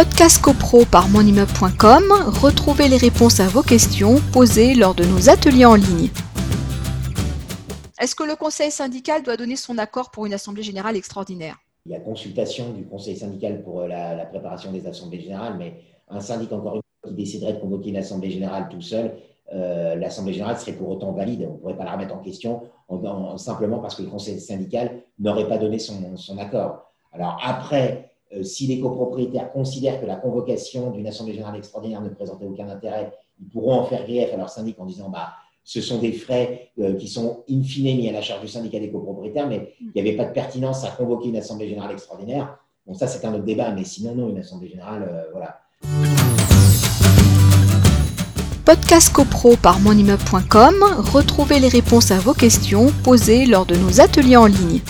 Podcast CoPro par monimmeuble.com, retrouvez les réponses à vos questions posées lors de nos ateliers en ligne. Est-ce que le conseil syndical doit donner son accord pour une assemblée générale extraordinaire? Il y a consultation du conseil syndical pour la, la préparation des assemblées générales, mais un syndic, encore une fois, qui déciderait de convoquer une assemblée générale tout seul, euh, l'Assemblée générale serait pour autant valide. On ne pourrait pas la remettre en question simplement parce que le conseil syndical n'aurait pas donné son, accord. Alors après, euh, si les copropriétaires considèrent que la convocation d'une Assemblée générale extraordinaire ne présentait aucun intérêt, ils pourront en faire grief à leur syndic en disant bah, ce sont des frais euh, qui sont in fine mis à la charge du syndicat des copropriétaires, mais il n'y avait pas de pertinence à convoquer une Assemblée générale extraordinaire. Bon, ça, c'est un autre débat, mais sinon, non, une Assemblée générale, voilà podcast copro par monimmeuble.com, retrouvez les réponses à vos questions posées lors de nos ateliers en ligne.